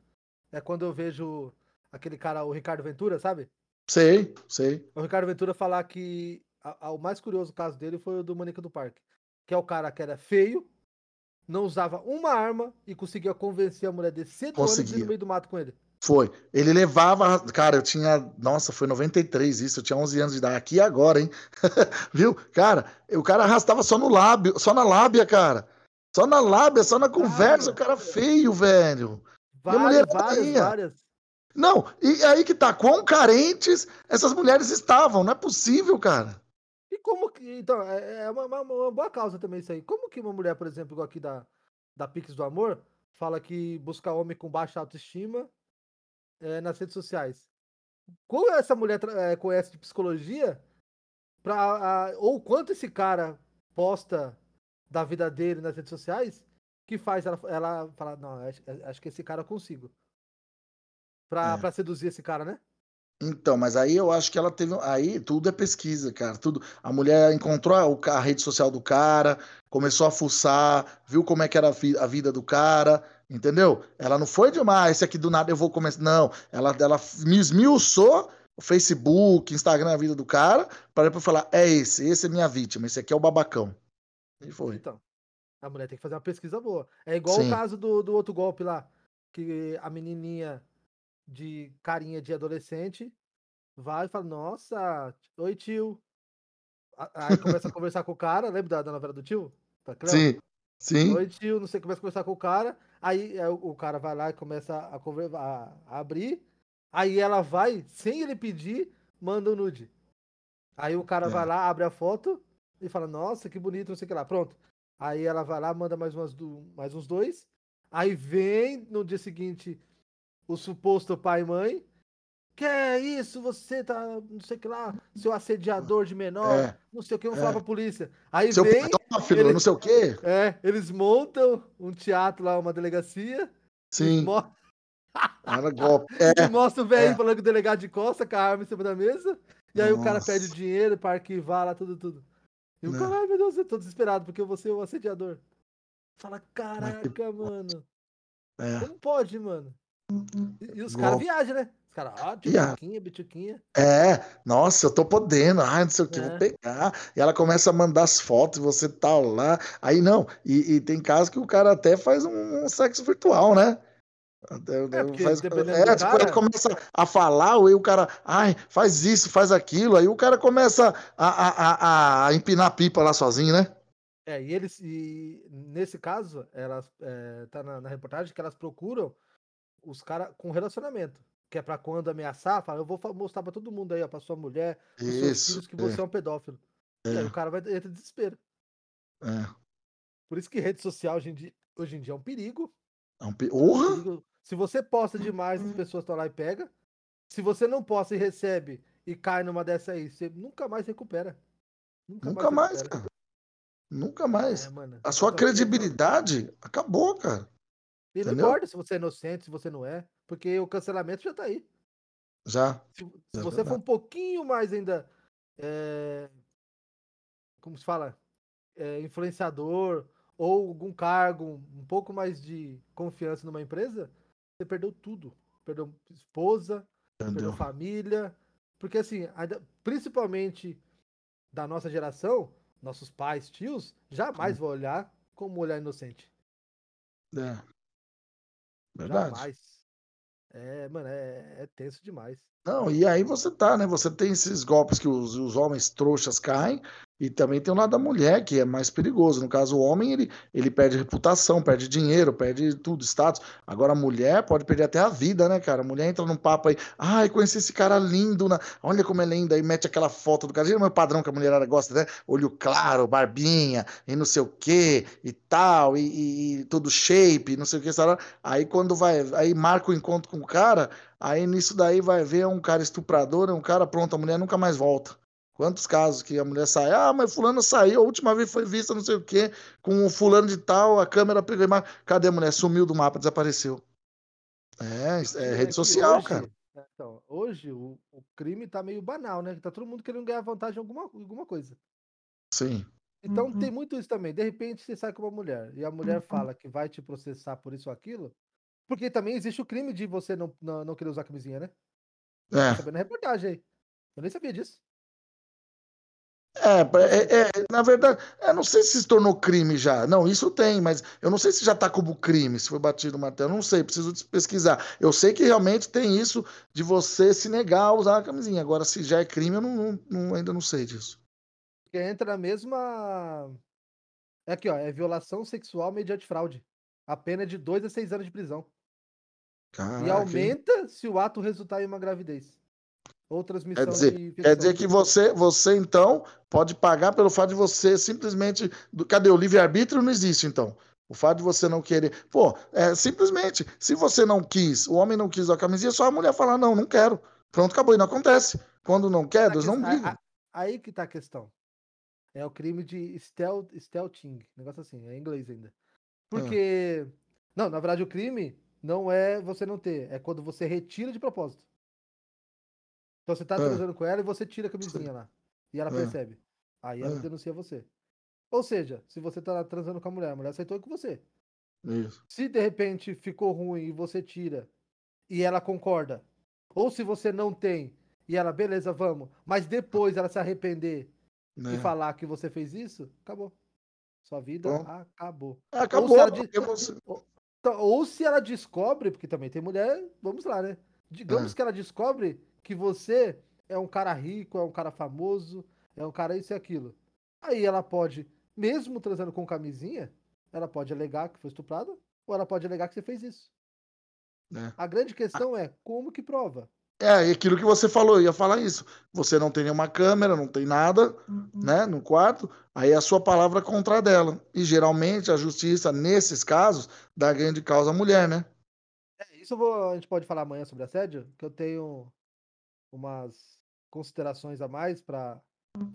é quando eu vejo aquele cara, o Ricardo Ventura, sabe? Sei, sei. O Ricardo Ventura falar que a, a, o mais curioso caso dele foi o do Maníaco do Parque. Que é o cara que era feio, não usava uma arma e conseguia convencer a mulher de ser ônibus no meio do mato com ele. Foi. Ele levava. Cara, eu tinha. Nossa, foi 93 isso. Eu tinha 11 anos de idade. Aqui agora, hein? Viu? Cara, o cara arrastava só no lábio, só na lábia, cara. Só na lábia, só na conversa. o cara feio, velho. Várias, várias, várias. Não, e aí que tá. Quão carentes essas mulheres estavam. Não é possível, cara. E como que. Então, é, é uma, uma, uma boa causa também isso aí. Como que uma mulher, por exemplo, igual aqui da, da Pix do Amor, fala que busca homem com baixa autoestima é, nas redes sociais. Como essa mulher é, conhece de psicologia? Pra, a, ou quanto esse cara posta da vida dele nas redes sociais que faz ela, ela falar, não, acho, acho que esse cara eu consigo. Pra, é. pra seduzir esse cara, né? Então, mas aí eu acho que ela teve. Aí tudo é pesquisa, cara. Tudo. A mulher encontrou a, a rede social do cara, começou a fuçar, viu como é que era a, a vida do cara, entendeu? Ela não foi demais, ah, esse aqui do nada eu vou começar. Não, ela, ela me esmiuçou o Facebook, Instagram, a vida do cara, para depois falar: é esse, esse é minha vítima, esse aqui é o babacão. E foi. Então, a mulher tem que fazer uma pesquisa boa. É igual Sim. o caso do, do outro golpe lá, que a menininha de carinha de adolescente, vai e fala, nossa, oi tio. Aí começa a conversar com o cara, lembra da, novela do tio? Tá sim, sim. Oi tio, não sei, começa a conversar com o cara, aí, aí o cara vai lá e começa a, a, a, abrir, aí ela vai, sem ele pedir, manda o um nude. Aí o cara é. vai lá, abre a foto e fala, nossa, que bonito, não sei o que lá, pronto. Aí ela vai lá, manda mais, umas, mais uns dois, aí vem no dia seguinte o suposto pai e mãe. Que é isso, você tá, não sei o que lá, seu assediador de menor, é, não sei o que, vou é. falar pra polícia. Aí seu vem. Pedófilo, eles, não sei o quê. É, eles montam um teatro lá, uma delegacia. Sim. Era golpe. É, e mostra o velho é. falando que o delegado de costa com a arma em cima da mesa. E aí Nossa. o cara pede o dinheiro pra arquivar lá tudo, tudo. E o cara, ai meu Deus, eu tô desesperado porque eu vou ser o assediador. Fala, caraca, mano. É. Como pode, mano? E, e os caras viajam, né? Os caras, ó, bituquinha, bituquinha. É, nossa, eu tô podendo, ah, não sei o que, é. vou pegar. E ela começa a mandar as fotos, você tá lá. Aí não, e, e tem casos que o cara até faz um, um sexo virtual, né? É, faz, é tipo, cara... ela começa a falar, aí o cara, ai, faz isso, faz aquilo, aí o cara começa a, a, a, a empinar pipa lá sozinho, né? É, e eles, e nesse caso, elas, é, tá na, na reportagem que elas procuram os caras com relacionamento. Que é pra quando ameaçar, fala, eu vou mostrar pra todo mundo aí, ó, pra sua mulher, pros seus filhos, que você é, é um pedófilo. É. E aí o cara vai entrar em desespero. É. Por isso que rede social hoje em dia, hoje em dia é um perigo. É um, pe... é um perigo. Se você posta demais, as pessoas estão lá e pega. Se você não posta e recebe e cai numa dessa aí, você nunca mais recupera. Nunca, nunca mais, mais cara. Nunca mais. É, mano, a sua credibilidade acabou, cara. E não importa se você é inocente, se você não é, porque o cancelamento já tá aí. Já. Se, se você for um pouquinho mais ainda. É, como se fala? É, influenciador ou algum cargo, um pouco mais de confiança numa empresa, você perdeu tudo. Perdeu esposa, Entendeu. perdeu família. Porque assim, ainda, principalmente da nossa geração, nossos pais, tios, jamais vão olhar como olhar inocente. É. Verdade. Jamais. É, mano, é, é tenso demais. Não, e aí você tá, né? Você tem esses golpes que os, os homens trouxas caem, e também tem o lado da mulher, que é mais perigoso. No caso, o homem, ele, ele perde reputação, perde dinheiro, perde tudo, status. Agora, a mulher pode perder até a vida, né, cara? A mulher entra num papo aí, ai, conheci esse cara lindo, na... olha como é lindo, aí mete aquela foto do cara. Gera o padrão que a mulherada gosta, né? Olho claro, barbinha, e não sei o quê, e tal, e, e, e shape, não sei o que, sabe? Aí quando vai, aí marca o encontro com o cara, aí nisso daí vai ver um cara estuprador, um cara, pronto, a mulher nunca mais volta. Quantos casos que a mulher sai, ah, mas fulano saiu, a última vez foi vista não sei o quê, com o fulano de tal, a câmera pegou e cadê a mulher? Sumiu do mapa, desapareceu. É, é É rede social, hoje, cara. então, hoje o, o crime tá meio banal, né? Tá todo mundo querendo ganhar vantagem em alguma, alguma coisa. Sim. Então Uhum. tem muito isso também. De repente você sai com uma mulher e a mulher Uhum. fala que vai te processar por isso ou aquilo. Porque também existe o crime de você não, não, não querer usar camisinha, né? É. sabendo na reportagem aí. Eu nem sabia disso. É, é, é, na verdade, eu não sei se se tornou crime já. Não, isso tem, mas eu não sei se já tá como crime, se foi batido o martelo. Não sei, preciso pesquisar. Eu sei que realmente tem isso de você se negar a usar a camisinha. Agora, se já é crime, eu não, não- ainda não sei disso. Porque entra na mesma. É aqui, ó. É violação sexual mediante fraude. A pena é de 2 a 6 anos de prisão. E Caraca, hein? aumenta se o ato resultar em uma gravidez. Ou transmissão Quer dizer, quer dizer que você, você, então, pode pagar pelo fato de você simplesmente. Cadê? O livre-arbítrio não existe, então. O fato de você não querer. Pô, é simplesmente, se você não quis, o homem não quis a camisinha, só a mulher falar, não, não quero. Pronto, acabou. E não acontece. Quando não quer, Deus não briga. Aí que tá a questão. É o crime de stealth, stealthing. Negócio assim, é em inglês ainda. Porque. Não, na verdade, o crime não é você não ter, é quando você retira de propósito. Então você tá Ah. transando com ela e você tira a camisinha lá. E ela Ah. percebe. Aí ela Ah. denuncia você. Ou seja, se você tá transando com a mulher, a mulher aceitou com você. Isso. Se de repente ficou ruim e você tira e ela concorda, ou se você não tem e ela, beleza, vamos, mas depois ela se arrepender Né? e falar que você fez isso, acabou. Sua vida Bom. acabou. Acabou, Ou se ela porque você. Então, Ou se ela descobre, porque também tem mulher, vamos lá, né? Digamos É. que ela descobre que você é um cara rico, é um cara famoso, é um cara isso e aquilo. Aí ela pode, mesmo transando com camisinha, ela pode alegar que foi estuprada, ou ela pode alegar que você fez isso. É. A grande questão é como que prova. É, e aquilo que você falou, eu ia falar isso. Você não tem nenhuma câmera, não tem nada, Uhum. né, no quarto, aí é a sua palavra contra a dela. E geralmente a justiça, nesses casos, dá ganho de causa à mulher, né? É, isso eu vou- a gente pode falar amanhã sobre assédio, que eu tenho umas considerações a mais para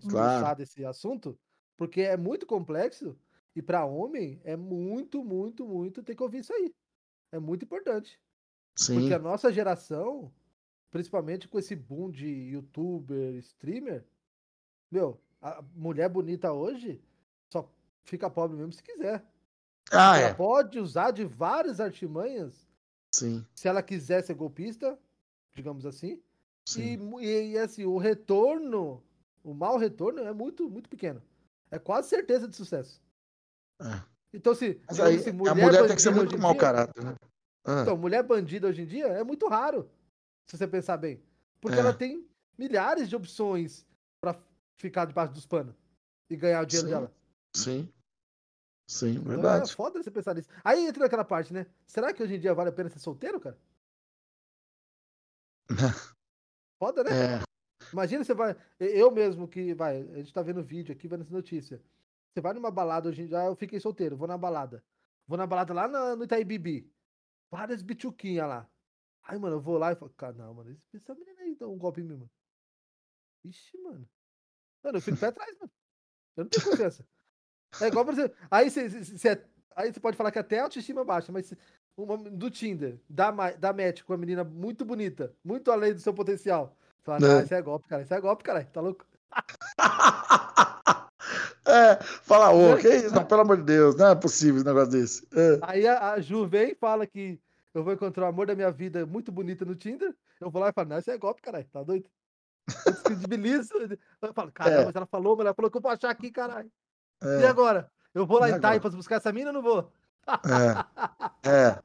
Claro. desse assunto, porque é muito complexo e para homem é muito, muito, muito ter que ouvir isso aí. É muito importante. Sim. Porque a nossa geração, principalmente com esse boom de youtuber, streamer, meu, a mulher bonita hoje só fica pobre mesmo se quiser. Ah, ela é. pode usar de várias artimanhas Sim, se ela quiser ser golpista, digamos assim. E, e, e, assim, o retorno, o mau retorno é muito, muito pequeno. É quase certeza de sucesso. É. Então, se, Mas digamos aí, assim, a mulher tem que ser muito mau caráter, né? Ah, Então, mulher bandida hoje em dia é muito raro, se você pensar bem. Porque É. ela tem milhares de opções pra ficar debaixo dos panos e ganhar o dinheiro Sim, dela. sim. Sim, Então verdade. é foda você pensar nisso. Aí entra naquela parte, né? Será que hoje em dia vale a pena ser solteiro, cara? Foda, né? É, Imagina você vai. Eu mesmo que vai. A gente tá vendo vídeo aqui, vendo essa notícia. Você vai numa balada hoje em dia. Eu fiquei solteiro, vou na balada. Vou na balada lá no Itaí Bibi. Várias bituquinhas lá. Aí, mano, eu vou lá e falo, cara, não, mano, essa menina aí dá um golpe em mim, mano. Ixi, mano. Mano, eu fico pé atrás, mano. Eu não tenho confiança. É igual, por exemplo, aí você, você- você- aí você pode falar que até a autoestima baixa, mas uma, do Tinder, dá, dá match com uma menina muito bonita, muito além do seu potencial. Fala, É. ah, isso é golpe, cara, isso é golpe, cara, tá louco? é, fala, ô, que isso? Não, pelo amor de Deus, não é possível esse negócio desse. É, Aí a, a Ju vem e fala que eu vou encontrar o amor da minha vida muito bonita no Tinder. Eu vou lá e falo, não, isso é golpe, caralho, tá doido? Eu descredibilizo. Eu falo, caramba, É. mas ela falou, mas ela falou que eu vou achar aqui, caralho. é. E agora? Eu vou lá E em? Taipas buscar essa mina ou não vou? É, é.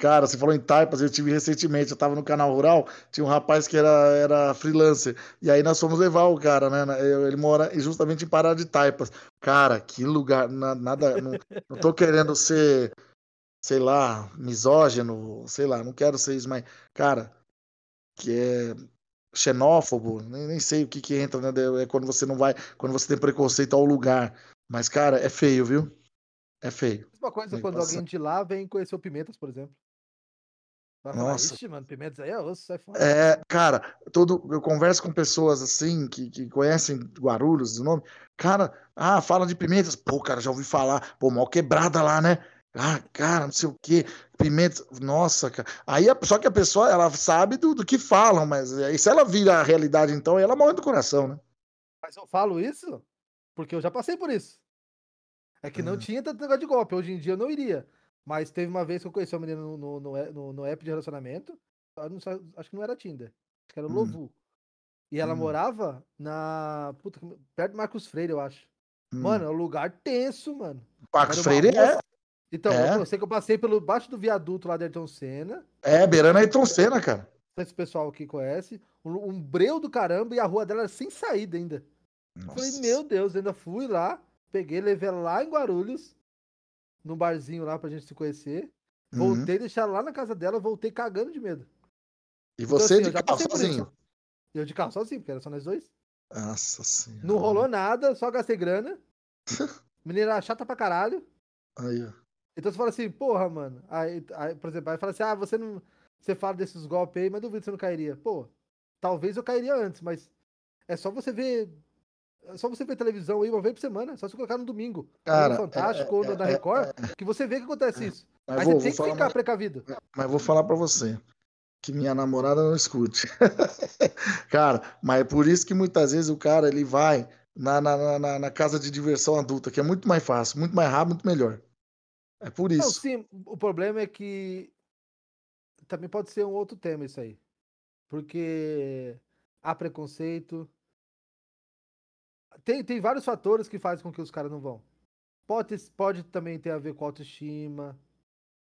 Cara, você falou em Taipas, eu tive recentemente, eu tava no canal rural, tinha um rapaz que era, era freelancer, e aí nós fomos levar o cara, né? Ele mora justamente em Pará de Taipas. Cara, que lugar, na- nada, não, não tô querendo ser, sei lá, misógino, sei lá, não quero ser isso, mas, cara, que é xenófobo, nem, nem sei o que que entra, né? É quando você não vai, quando você tem preconceito ao lugar. Mas, cara, é feio, viu? É feio. Mesma coisa que quando passar. alguém de lá vem conhecer o Pimentas, por exemplo. Vai falar, Nossa. ixi, mano, Pimentas aí é osso, sai fora. É, cara, todo, eu converso com pessoas assim que, que conhecem Guarulhos, o nome. Cara, ah, fala de Pimentas. Pô, cara, já ouvi falar. Pô, mal quebrada lá, né? Ah, cara, não sei o quê, pimenta, nossa, cara. Aí, só que a pessoa, ela sabe do, do que falam, mas aí se ela vira a realidade, então, ela morre do coração, né? Mas eu falo isso porque eu já passei por isso. É que não uhum. tinha tanto negócio de golpe. Hoje em dia eu não iria. Mas teve uma vez que eu conheci uma menina no, no, no, no app de relacionamento. acho que não era Tinder. Acho que era o hum. Lovu. E ela hum. morava na. Puta, perto do Marcos Freire, eu acho. Hum. Mano, é um lugar tenso, mano. Marcos Freire é. Então, é. eu sei que eu passei pelo baixo do viaduto lá da Ayrton Senna. É, beirando a Ayrton Senna, cara. Esse pessoal aqui conhece. Um, um breu do caramba e a rua dela era sem saída ainda. Nossa. Falei, meu Deus, ainda fui lá, peguei, levei ela lá em Guarulhos, num barzinho lá pra gente se conhecer. Uhum. Voltei, uhum. deixar lá na casa dela, voltei cagando de medo. E então, você então, assim, de carro sozinho? Eu de carro sozinho, porque era só nós dois. Nossa senhora. Não rolou nada, só gastei grana. Menina chata pra caralho. Aí, ó. Então você fala assim, porra, mano. Aí, aí, por exemplo, aí fala assim, ah, você não. Você fala desses golpes aí, mas duvido que você não cairia. Pô, talvez eu cairia antes, mas é só você ver só você ver televisão aí uma vez por semana, só se colocar no domingo. Cara, no Fantástico é, ou na é, Record, é, que você vê que acontece isso. Mas aí vou, você tem que ficar mais, precavido. Mas vou falar para você que minha namorada não escute. cara, mas é por isso que muitas vezes o cara ele vai na, na, na, na, casa de diversão adulta, que é muito mais fácil, muito mais rápido, muito melhor. É por isso. Não, sim, o problema é que também pode ser um outro tema isso aí. Porque há preconceito, tem, tem vários fatores que fazem com que os caras não vão. Pode, pode também ter a ver com autoestima,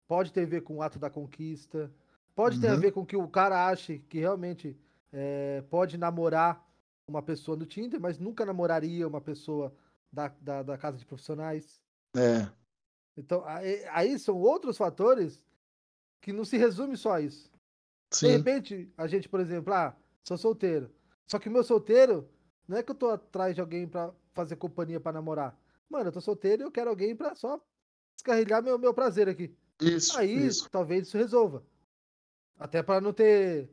pode ter a ver com o ato da conquista, pode uhum. ter a uhum. ver com que o cara ache que realmente é, pode namorar uma pessoa no Tinder, mas nunca namoraria uma pessoa da, da, da casa de profissionais. É. Então, aí, aí, são outros fatores que não se resume só a isso. Sim. De repente, a gente, por exemplo, ah, sou solteiro. Só que o meu solteiro não é que eu tô atrás de alguém para fazer companhia para namorar. Mano, eu tô solteiro e eu quero alguém para só descarregar meu, meu prazer aqui. Isso. Aí isso. talvez isso resolva. Até para não ter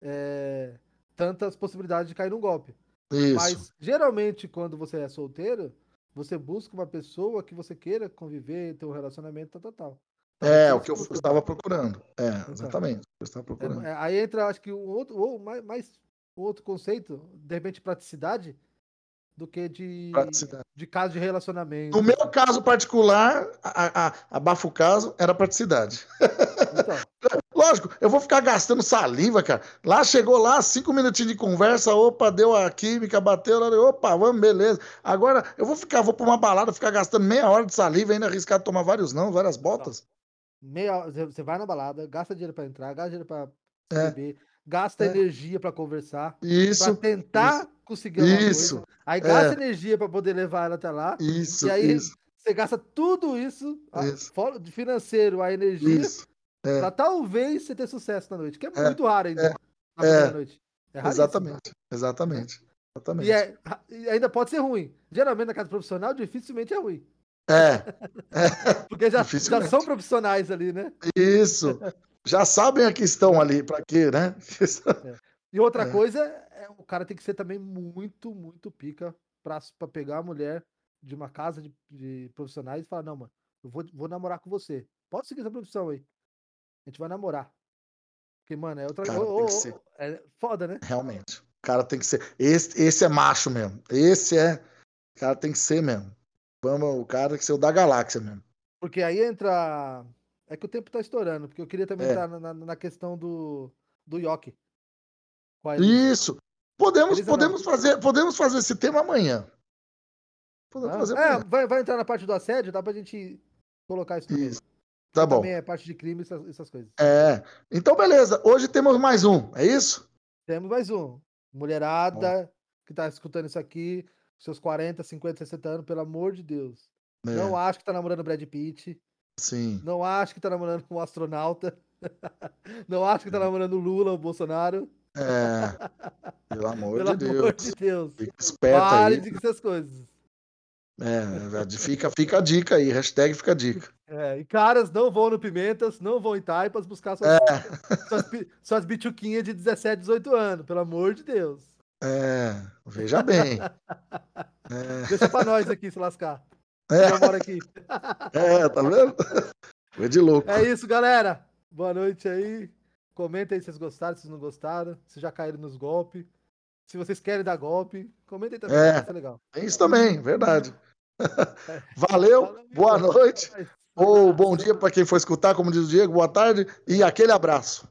é, tantas possibilidades de cair num golpe. Isso. Mas geralmente quando você é solteiro, você busca uma pessoa que você queira conviver, ter um relacionamento, tal, tal, tal. É, o que eu estava procurando. É, então. exatamente. Eu estava procurando. É, aí entra, acho que o outro, ou mais, mais outro conceito, de repente praticidade, do que de, de caso de relacionamento. No meu caso particular, a, a, abafa o caso, era praticidade. Então. Lógico, eu vou ficar gastando saliva, cara. Lá chegou lá, cinco minutinhos de conversa, opa, deu a química, bateu, opa, vamos, beleza. Agora eu vou ficar, vou pra uma balada, ficar gastando meia hora de saliva, ainda arriscar tomar vários não, várias botas. Meia, você vai na balada, gasta dinheiro pra entrar, gasta dinheiro pra é. beber, gasta é. energia para conversar, para tentar isso, conseguir alguma isso, coisa. Aí gasta é. energia para poder levar ela até lá. Isso, e aí isso. você gasta tudo isso, isso. De financeiro, a energia, é. para talvez você ter sucesso na noite, que é, é muito raro ainda é. na primeira noite. exatamente, exatamente. Exatamente. E, é, e ainda pode ser ruim. Geralmente na casa profissional dificilmente é ruim. É. Porque já, já são profissionais ali, né? Isso. Já sabem a questão ali, para quê, né? É. E outra é. coisa, é, o cara tem que ser também muito, muito pica para pegar a mulher de uma casa de, de, profissionais e falar, não, mano, eu vou, vou namorar com você. Pode seguir essa profissão aí. A gente vai namorar. Porque, mano, é outra coisa. é foda, né? Realmente. O cara tem que ser. Esse, esse é macho mesmo. Esse é. O cara tem que ser mesmo. Vamos, o cara tem que ser o da galáxia mesmo. Porque aí entra é que o tempo tá estourando, porque eu queria também é. estar na, na, questão do, do Yoki. Isso! Podemos, podemos, fazer, podemos fazer esse tema amanhã. Podemos ah, fazer é, amanhã. Vai, vai entrar na parte do assédio, dá pra gente colocar isso também. Isso. Tá bom. Também é parte de crime, essas, essas coisas. É. Então, beleza. Hoje temos mais um, é isso? Temos mais um. Mulherada bom. que tá escutando isso aqui, seus 40, 50, 60 anos, pelo amor de Deus. É. Não acho que tá namorando Brad Pitt. Sim. Não acho que tá namorando com um astronauta. Não acho que tá namorando o Lula, o Bolsonaro. É. Pelo amor Pelo de Deus. Pelo amor de Deus. Fica esperto Pare aí. de essas coisas. É, fica, fica a dica aí, hashtag fica a dica. É, e caras não vão no Pimentas, não vão em Taipas buscar suas, é. suas, suas bituquinhas de 17, 18 anos, pelo amor de Deus. É, veja bem. é. Deixa pra nós aqui se lascar. É. Eu moro aqui. É, tá vendo? Foi de louco. É isso, galera. Boa noite aí. Comentem aí se vocês gostaram, se vocês não gostaram, se já caíram nos golpes. Se vocês querem dar golpe, comentem também, É. legal. Tem isso também, verdade. Valeu, boa noite. Ou bom dia para quem for escutar, como diz o Diego, boa tarde e aquele abraço.